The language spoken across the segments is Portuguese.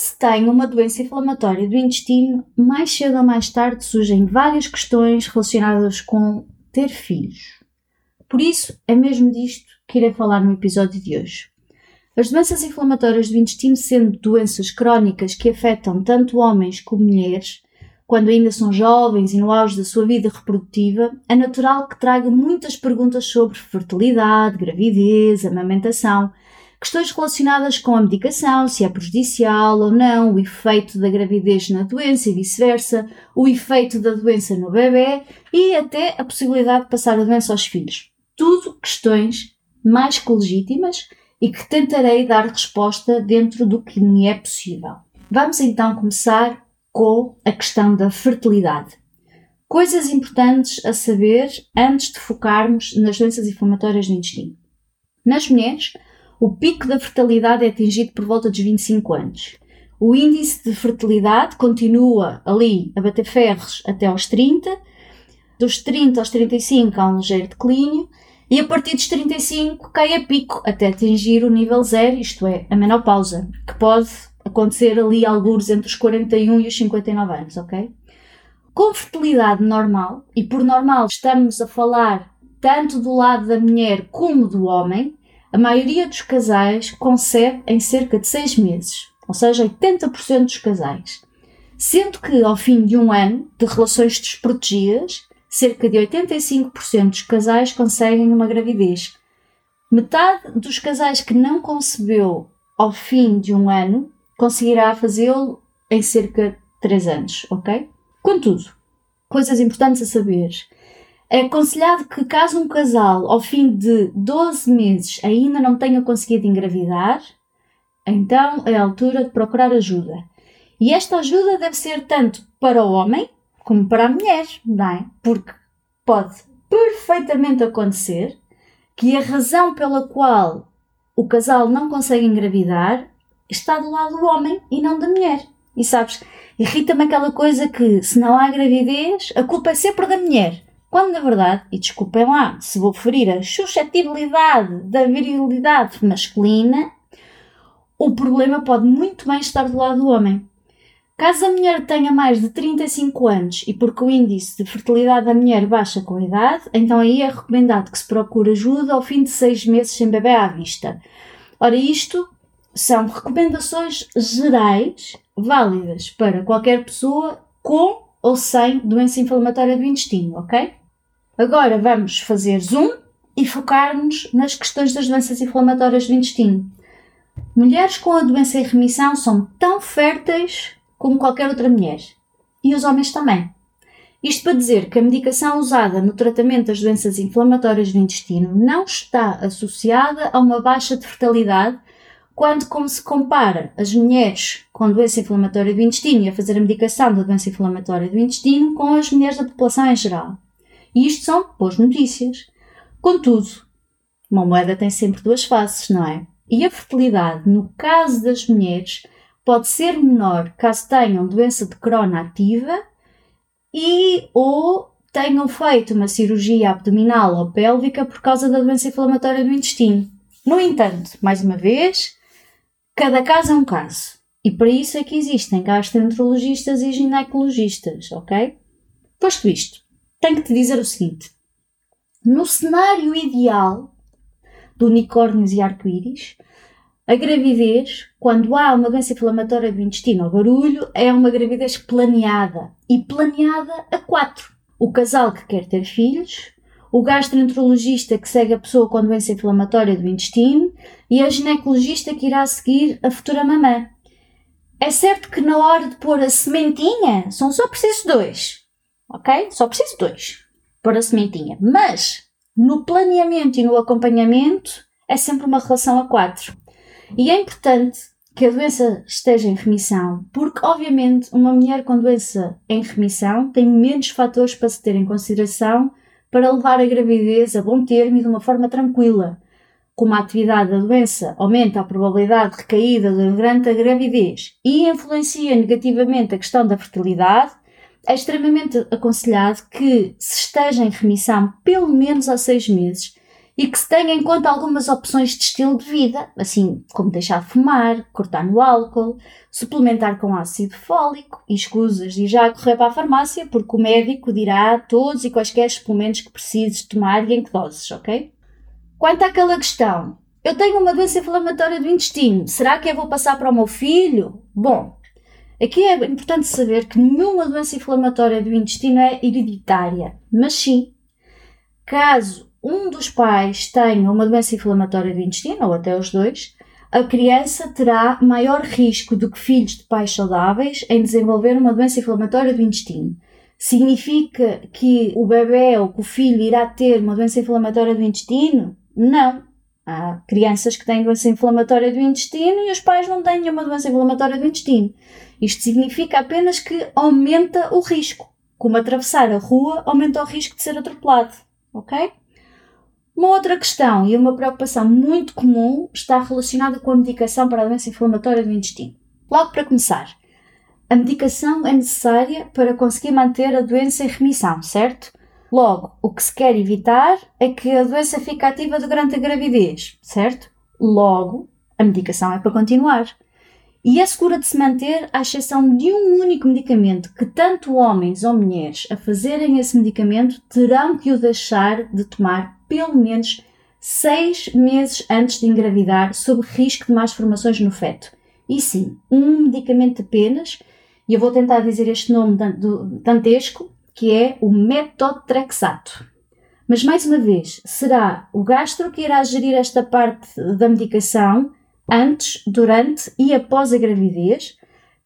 Se tem uma doença inflamatória do intestino, mais cedo ou mais tarde surgem várias questões relacionadas com ter filhos. Por isso, é mesmo disto que irei falar no episódio de hoje. As doenças inflamatórias do intestino, sendo doenças crónicas que afetam tanto homens como mulheres, quando ainda são jovens e no auge da sua vida reprodutiva, é natural que traga muitas perguntas sobre fertilidade, gravidez, amamentação, questões relacionadas com a medicação, se é prejudicial ou não, o efeito da gravidez na doença e vice-versa, o efeito da doença no bebê e até a possibilidade de passar a doença aos filhos. Tudo questões mais que legítimas e que tentarei dar resposta dentro do que me é possível. Vamos então começar com a questão da fertilidade. Coisas importantes a saber antes de focarmos nas doenças inflamatórias do intestino. Nas mulheres, o pico da fertilidade é atingido por volta dos 25 anos. O índice de fertilidade continua ali a bater ferros até aos 30, dos 30 aos 35 há um ligeiro declínio e a partir dos 35 cai a pico até atingir o nível zero, isto é, a menopausa, que pode acontecer ali alguns entre os 41 e os 59 anos, ok? Com fertilidade normal, e por normal estamos a falar tanto do lado da mulher como do homem, a maioria dos casais concebe em cerca de 6 meses, ou seja, 80% dos casais. Sendo que ao fim de um ano de relações desprotegidas, cerca de 85% dos casais conseguem uma gravidez. Metade dos casais que não concebeu ao fim de um ano conseguirá fazê-lo em cerca de 3 anos, ok? Contudo, coisas importantes a saber. É aconselhado que, caso um casal, ao fim de 12 meses, ainda não tenha conseguido engravidar, então é a altura de procurar ajuda. E esta ajuda deve ser tanto para o homem como para a mulher, não é? Porque pode perfeitamente acontecer que a razão pela qual o casal não consegue engravidar está do lado do homem e não da mulher. E sabes, irrita-me aquela coisa que se não há gravidez, a culpa é sempre da mulher. Quando na verdade, e desculpem lá se vou ferir a suscetibilidade da virilidade masculina, o problema pode muito bem estar do lado do homem. Caso a mulher tenha mais de 35 anos e porque o índice de fertilidade da mulher baixa com a idade, então aí é recomendado que se procure ajuda ao fim de 6 meses sem bebê à vista. Ora, isto são recomendações gerais válidas para qualquer pessoa com ou sem doença inflamatória do intestino, ok? Agora vamos fazer zoom e focar-nos nas questões das doenças inflamatórias do intestino. Mulheres com a doença em remissão são tão férteis como qualquer outra mulher. E os homens também. Isto para dizer que a medicação usada no tratamento das doenças inflamatórias do intestino não está associada a uma baixa de fertilidade quando como se compara as mulheres com doença inflamatória do intestino e a fazer a medicação da doença inflamatória do intestino com as mulheres da população em geral. E isto são boas notícias. Contudo, uma moeda tem sempre duas faces, não é? E a fertilidade, no caso das mulheres, pode ser menor caso tenham doença de Crohn ativa e ou tenham feito uma cirurgia abdominal ou pélvica por causa da doença inflamatória do intestino. No entanto, mais uma vez, cada caso é um caso. E para isso é que existem gastroenterologistas e ginecologistas, ok? Posto isto, tenho que te dizer o seguinte: no cenário ideal do unicórnios e arco-íris, a gravidez, quando há uma doença inflamatória do intestino ou barulho, é uma gravidez planeada e planeada a quatro. O casal que quer ter filhos, o gastroenterologista que segue a pessoa com doença inflamatória do intestino e a ginecologista que irá seguir a futura mamã. É certo que na hora de pôr a sementinha são só precisos dois, ok? Só preciso dois pôr a sementinha. Mas no planeamento e no acompanhamento é sempre uma relação a quatro. E é importante que a doença esteja em remissão, porque, obviamente, uma mulher com doença em remissão tem menos fatores para se ter em consideração para levar a gravidez a bom termo e de uma forma tranquila. Como a atividade da doença aumenta a probabilidade de recaída durante a gravidez e influencia negativamente a questão da fertilidade, é extremamente aconselhado que se esteja em remissão pelo menos há seis meses e que se tenha em conta algumas opções de estilo de vida, assim como deixar de fumar, cortar no álcool, suplementar com ácido fólico e escusas de já correr para a farmácia porque o médico dirá todos e quaisquer suplementos que precises tomar e em que doses, ok? Quanto àquela questão, eu tenho uma doença inflamatória do intestino, será que eu vou passar para o meu filho? Bom, aqui é importante saber que nenhuma doença inflamatória do intestino é hereditária, mas sim, caso um dos pais tenha uma doença inflamatória do intestino, ou até os dois, a criança terá maior risco do que filhos de pais saudáveis em desenvolver uma doença inflamatória do intestino. Significa que o bebê ou que o filho irá ter uma doença inflamatória do intestino? Não. Há crianças que têm doença inflamatória do intestino e os pais não têm nenhuma doença inflamatória do intestino. Isto significa apenas que aumenta o risco. Como atravessar a rua aumenta o risco de ser atropelado. Ok? Uma outra questão e uma preocupação muito comum está relacionada com a medicação para a doença inflamatória do intestino. Logo para começar, a medicação é necessária para conseguir manter a doença em remissão, certo? Logo, o que se quer evitar é que a doença fique ativa durante a gravidez, certo? Logo, a medicação é para continuar. E é segura de se manter à exceção de um único medicamento que tanto homens ou mulheres a fazerem esse medicamento terão que o deixar de tomar pelo menos seis meses antes de engravidar, sob risco de más formações no feto. E sim, um medicamento apenas, e eu vou tentar dizer este nome dantesco, que é o metotrexato. Mas mais uma vez, será o gastro que irá gerir esta parte da medicação antes, durante e após a gravidez,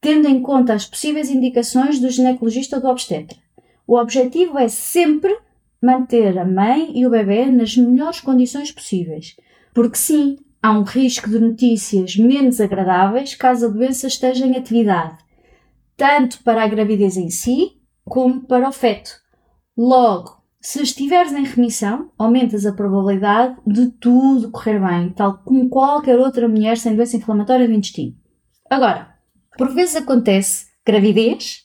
tendo em conta as possíveis indicações do ginecologista ou do obstetra. O objetivo é sempre manter a mãe e o bebê nas melhores condições possíveis. Porque sim, há um risco de notícias menos agradáveis caso a doença esteja em atividade, tanto para a gravidez em si, como para o feto. Logo, se estiveres em remissão, aumentas a probabilidade de tudo correr bem, tal como qualquer outra mulher sem doença inflamatória do intestino. Agora, por vezes acontece gravidez,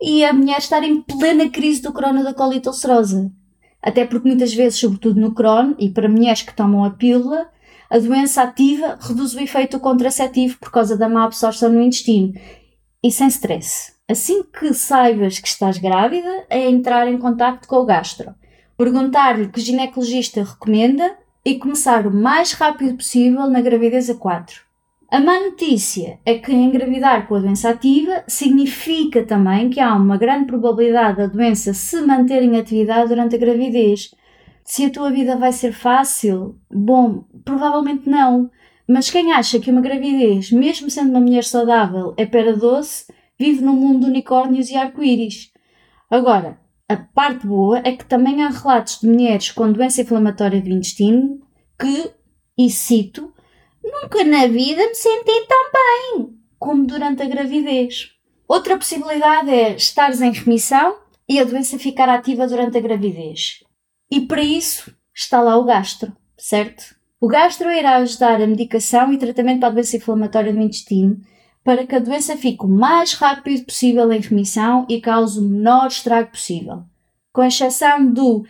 e a mulher estar em plena crise do crono da colite ulcerosa. Até porque muitas vezes, sobretudo no crono, e para mulheres que tomam a pílula, a doença ativa reduz o efeito contraceptivo por causa da má absorção no intestino. E sem stress. Assim que saibas que estás grávida, é entrar em contato com o gastro. Perguntar-lhe que ginecologista recomenda e começar o mais rápido possível na gravidez a 4. A má notícia é que engravidar com a doença ativa significa também que há uma grande probabilidade da doença se manter em atividade durante a gravidez. Se a tua vida vai ser fácil? Bom, provavelmente não. Mas quem acha que uma gravidez, mesmo sendo uma mulher saudável, é pera doce, vive num mundo de unicórnios e arco-íris. Agora, a parte boa é que também há relatos de mulheres com doença inflamatória do intestino que, e cito, Nunca na vida me senti tão bem como durante a gravidez. Outra possibilidade é estares em remissão e a doença ficar ativa durante a gravidez. E para isso está lá o gastro, certo? O gastro irá ajudar a medicação e tratamento para a doença inflamatória do intestino para que a doença fique o mais rápido possível em remissão e cause o menor estrago possível. Com exceção do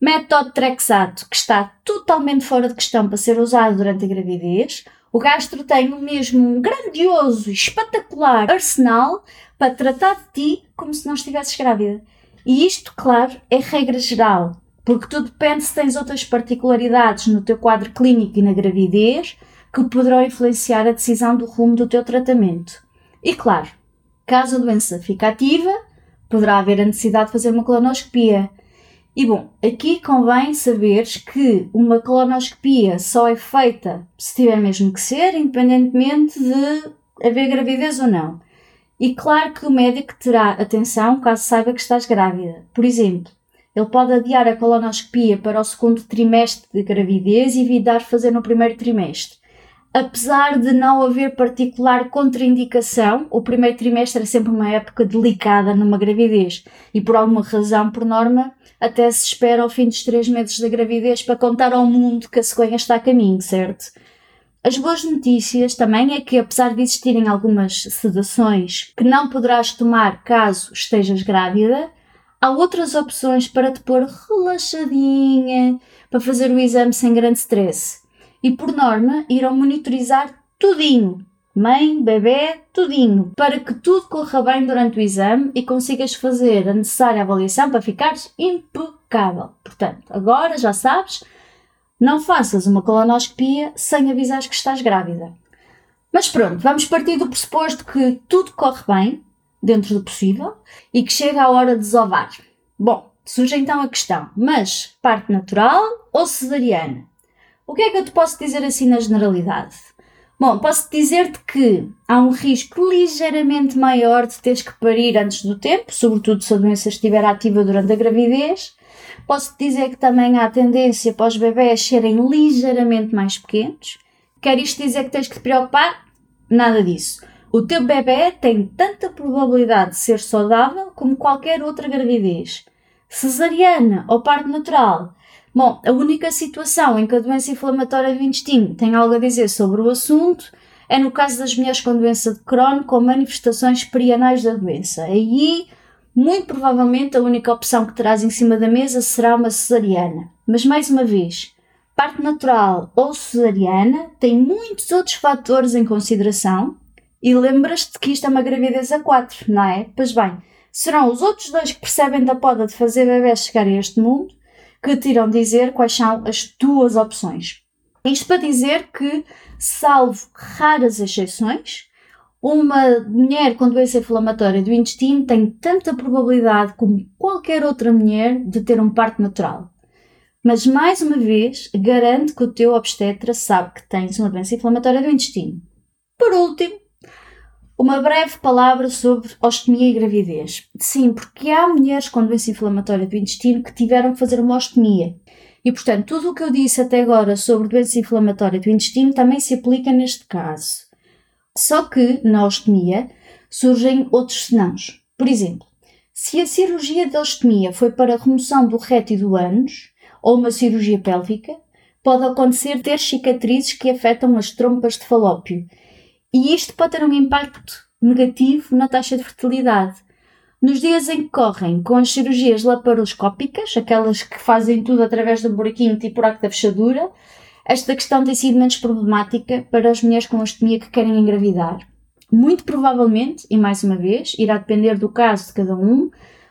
Método Trexato, que está totalmente fora de questão para ser usado durante a gravidez. O gastro tem mesmo um grandioso e espetacular arsenal para tratar de ti como se não estivesses grávida. E isto, claro, é regra geral, porque tudo depende se tens outras particularidades no teu quadro clínico e na gravidez que poderão influenciar a decisão do rumo do teu tratamento. E claro, caso a doença fique ativa, poderá haver a necessidade de fazer uma colonoscopia, e bom, aqui convém saberes que uma colonoscopia só é feita se tiver mesmo que ser, independentemente de haver gravidez ou não. E claro que o médico terá atenção caso saiba que estás grávida. Por exemplo, ele pode adiar a colonoscopia para o segundo trimestre de gravidez e evitar fazer no primeiro trimestre. Apesar de não haver particular contraindicação, o primeiro trimestre é sempre uma época delicada numa gravidez e, por alguma razão, por norma, até se espera ao fim dos três meses da gravidez para contar ao mundo que a cegonha está a caminho, certo? As boas notícias também é que, apesar de existirem algumas sedações que não poderás tomar caso estejas grávida, há outras opções para te pôr relaxadinha, para fazer o exame sem grande stress. E por norma, irão monitorizar tudinho. Mãe, bebê, tudinho. Para que tudo corra bem durante o exame e consigas fazer a necessária avaliação para ficares impecável. Portanto, agora já sabes, não faças uma colonoscopia sem avisares que estás grávida. Mas pronto, vamos partir do pressuposto que tudo corre bem, dentro do possível, e que chega a hora de desovar. Bom, surge então a questão, mas parte natural ou cesariana? O que é que eu te posso dizer assim na generalidade? Bom, posso dizer-te que há um risco ligeiramente maior de teres que parir antes do tempo, sobretudo se a doença estiver ativa durante a gravidez. Posso te dizer que também há tendência para os bebés serem ligeiramente mais pequenos. Quer isto dizer que tens que te preocupar? Nada disso. O teu bebê tem tanta probabilidade de ser saudável como qualquer outra gravidez. Cesariana ou parto natural. Bom, a única situação em que a doença inflamatória do intestino tem algo a dizer sobre o assunto é no caso das mulheres com doença de Crohn com manifestações perianais da doença. Aí, muito provavelmente, a única opção que terás em cima da mesa será uma cesariana. Mas, mais uma vez, parte natural ou cesariana tem muitos outros fatores em consideração e lembras-te que isto é uma gravidez a 4, não é? Pois bem, serão os outros dois que percebem da poda de fazer bebés chegar a este mundo que te irão dizer quais são as tuas opções. Isto para dizer que, salvo raras exceções, uma mulher com doença inflamatória do intestino tem tanta probabilidade como qualquer outra mulher de ter um parto natural. Mas, mais uma vez, garante que o teu obstetra sabe que tens uma doença inflamatória do intestino. Por último, uma breve palavra sobre ostomia e gravidez. Sim, porque há mulheres com doença inflamatória do intestino que tiveram que fazer uma ostomia. E, portanto, tudo o que eu disse até agora sobre doença inflamatória do intestino também se aplica neste caso. Só que, na ostomia, surgem outros senãos. Por exemplo, se a cirurgia de ostomia foi para remoção do reto e do ânus, ou uma cirurgia pélvica, pode acontecer ter cicatrizes que afetam as trompas de falópio e isto pode ter um impacto negativo na taxa de fertilidade. Nos dias em que correm com as cirurgias laparoscópicas, aquelas que fazem tudo através do buraquinho tipo buraco da fechadura, esta questão tem sido menos problemática para as mulheres com ostomia que querem engravidar. Muito provavelmente, e mais uma vez, irá depender do caso de cada um,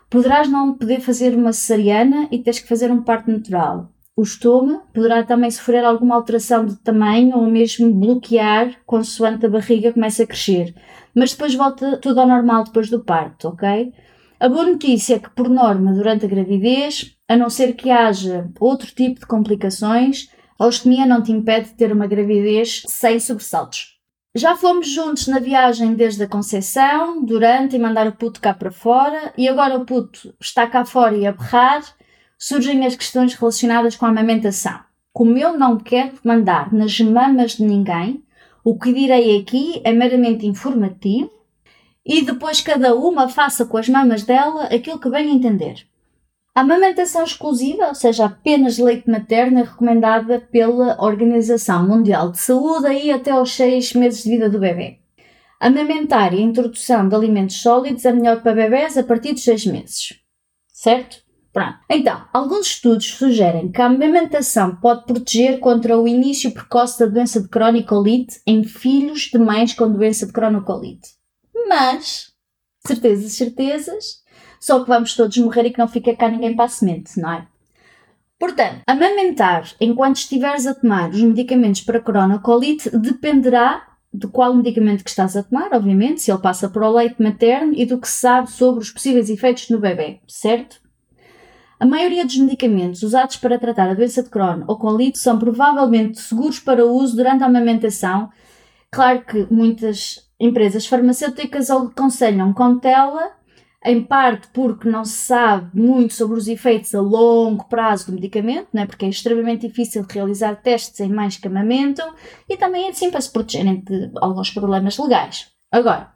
poderás não poder fazer uma cesariana e teres que fazer um parto natural. O estômago poderá também sofrer alguma alteração de tamanho ou mesmo bloquear consoante a barriga comece a crescer. Mas depois volta tudo ao normal depois do parto, ok? A boa notícia é que, por norma, durante a gravidez, a não ser que haja outro tipo de complicações, a ostomia não te impede de ter uma gravidez sem sobressaltos. Já fomos juntos na viagem desde a concepção, durante e mandar o puto cá para fora, e agora o puto está cá fora e a berrar, surgem as questões relacionadas com a amamentação. Como eu não quero mandar nas mamas de ninguém, o que direi aqui é meramente informativo e depois cada uma faça com as mamas dela aquilo que bem entender. A amamentação exclusiva, ou seja, apenas leite materno, é recomendada pela Organização Mundial de Saúde aí até aos 6 meses de vida do bebê. Amamentar e introdução de alimentos sólidos é melhor para bebés a partir dos 6 meses. Certo? Pronto. Então, alguns estudos sugerem que a amamentação pode proteger contra o início precoce da doença de cronicolite em filhos de mães com doença de cronicolite. Mas, certezas, certezas, só que vamos todos morrer e que não fica cá ninguém para a semente, não é? Portanto, amamentar enquanto estiveres a tomar os medicamentos para cronicolite dependerá de qual medicamento que estás a tomar, obviamente, se ele passa para o leite materno e do que se sabe sobre os possíveis efeitos no bebê, certo? A maioria dos medicamentos usados para tratar a doença de Crohn ou colite são provavelmente seguros para uso durante a amamentação. Claro que muitas empresas farmacêuticas aconselham cautela em parte porque não se sabe muito sobre os efeitos a longo prazo do medicamento, né? porque é extremamente difícil realizar testes em mães que amamentam, e também é assim para se protegerem de alguns problemas legais. Agora,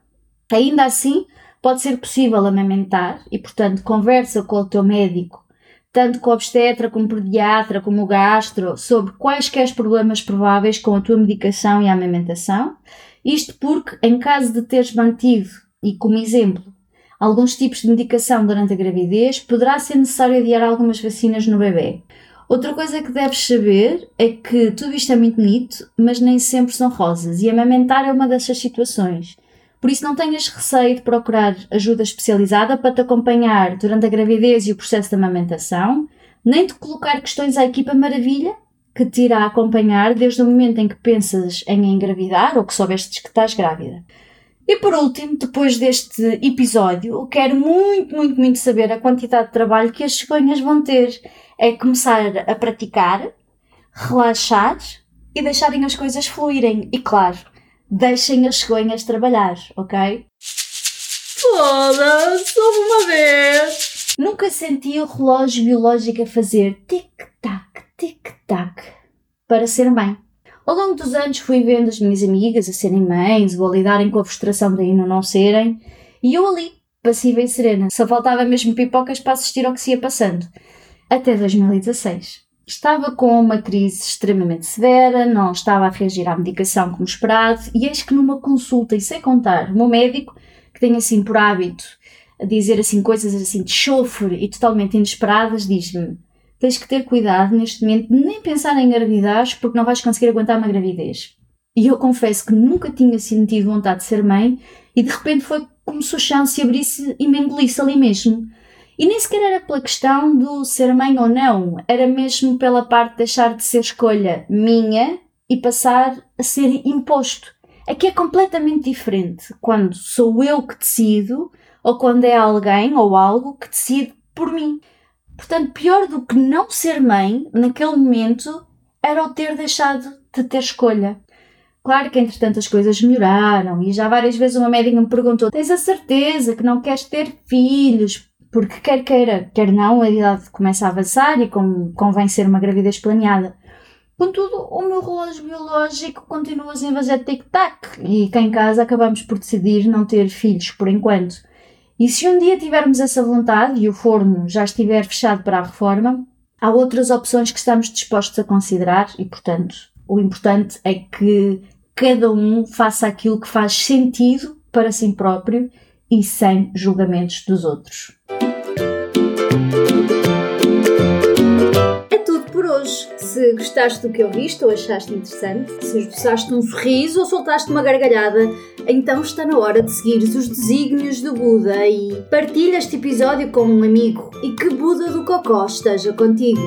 ainda assim, pode ser possível amamentar e, portanto, conversa com o teu médico, tanto com o obstetra como pediatra, como gastro, sobre quaisquer problemas prováveis com a tua medicação e a amamentação. Isto porque, em caso de teres mantido, e como exemplo, alguns tipos de medicação durante a gravidez, poderá ser necessário adiar algumas vacinas no bebê. Outra coisa que deves saber é que tudo isto é muito bonito, mas nem sempre são rosas, e amamentar é uma dessas situações. Por isso, não tenhas receio de procurar ajuda especializada para te acompanhar durante a gravidez e o processo de amamentação, nem de colocar questões à equipa maravilha que te irá acompanhar desde o momento em que pensas em engravidar ou que soubestes que estás grávida. E por último, depois deste episódio, quero muito, muito, muito saber a quantidade de trabalho que as cegonhas vão ter. É começar a praticar, relaxar e deixarem as coisas fluírem. E claro, deixem as cegonhas trabalhar, ok? Foda-se, uma vez! Nunca senti o relógio biológico a fazer tic-tac, tic-tac para ser mãe. Ao longo dos anos fui vendo as minhas amigas a serem mães ou a lidarem com a frustração de ainda não serem, e eu ali, passiva e serena, só faltava mesmo pipocas para assistir ao que se ia passando. Até 2016. Estava com uma crise extremamente severa, não estava a reagir à medicação como esperado, e eis que numa consulta, e sem contar, o meu médico, que tem assim por hábito a dizer assim coisas assim de chofre e totalmente inesperadas, diz-me: tens que ter cuidado neste momento nem pensar em gravidez porque não vais conseguir aguentar uma gravidez. E eu confesso que nunca tinha sentido vontade de ser mãe e de repente foi como se o chão se abrisse e me engolisse ali mesmo. E nem sequer era pela questão do ser mãe ou não, era mesmo pela parte de deixar de ser escolha minha e passar a ser imposto. Aqui é completamente diferente quando sou eu que decido ou quando é alguém ou algo que decide por mim. Portanto, pior do que não ser mãe, naquele momento, era o ter deixado de ter escolha. Claro que entretanto as coisas melhoraram e já várias vezes uma médica me perguntou: Tens a certeza que não queres ter filhos? Porque quer queira, quer não, a idade começa a avançar e convém ser uma gravidez planeada. Contudo, o meu relógio biológico continua sem fazer tic-tac e cá em casa acabamos por decidir não ter filhos por enquanto. E se um dia tivermos essa vontade e o forno já estiver fechado para a reforma, há outras opções que estamos dispostos a considerar e, portanto, o importante é que cada um faça aquilo que faz sentido para si próprio e sem julgamentos dos outros. É tudo por hoje. Se gostaste do que ouviste ou achaste interessante, se esboçaste um sorriso ou soltaste uma gargalhada, então está na hora de seguir os desígnios do Buda e partilha este episódio com um amigo e que Buda do Cocó esteja contigo.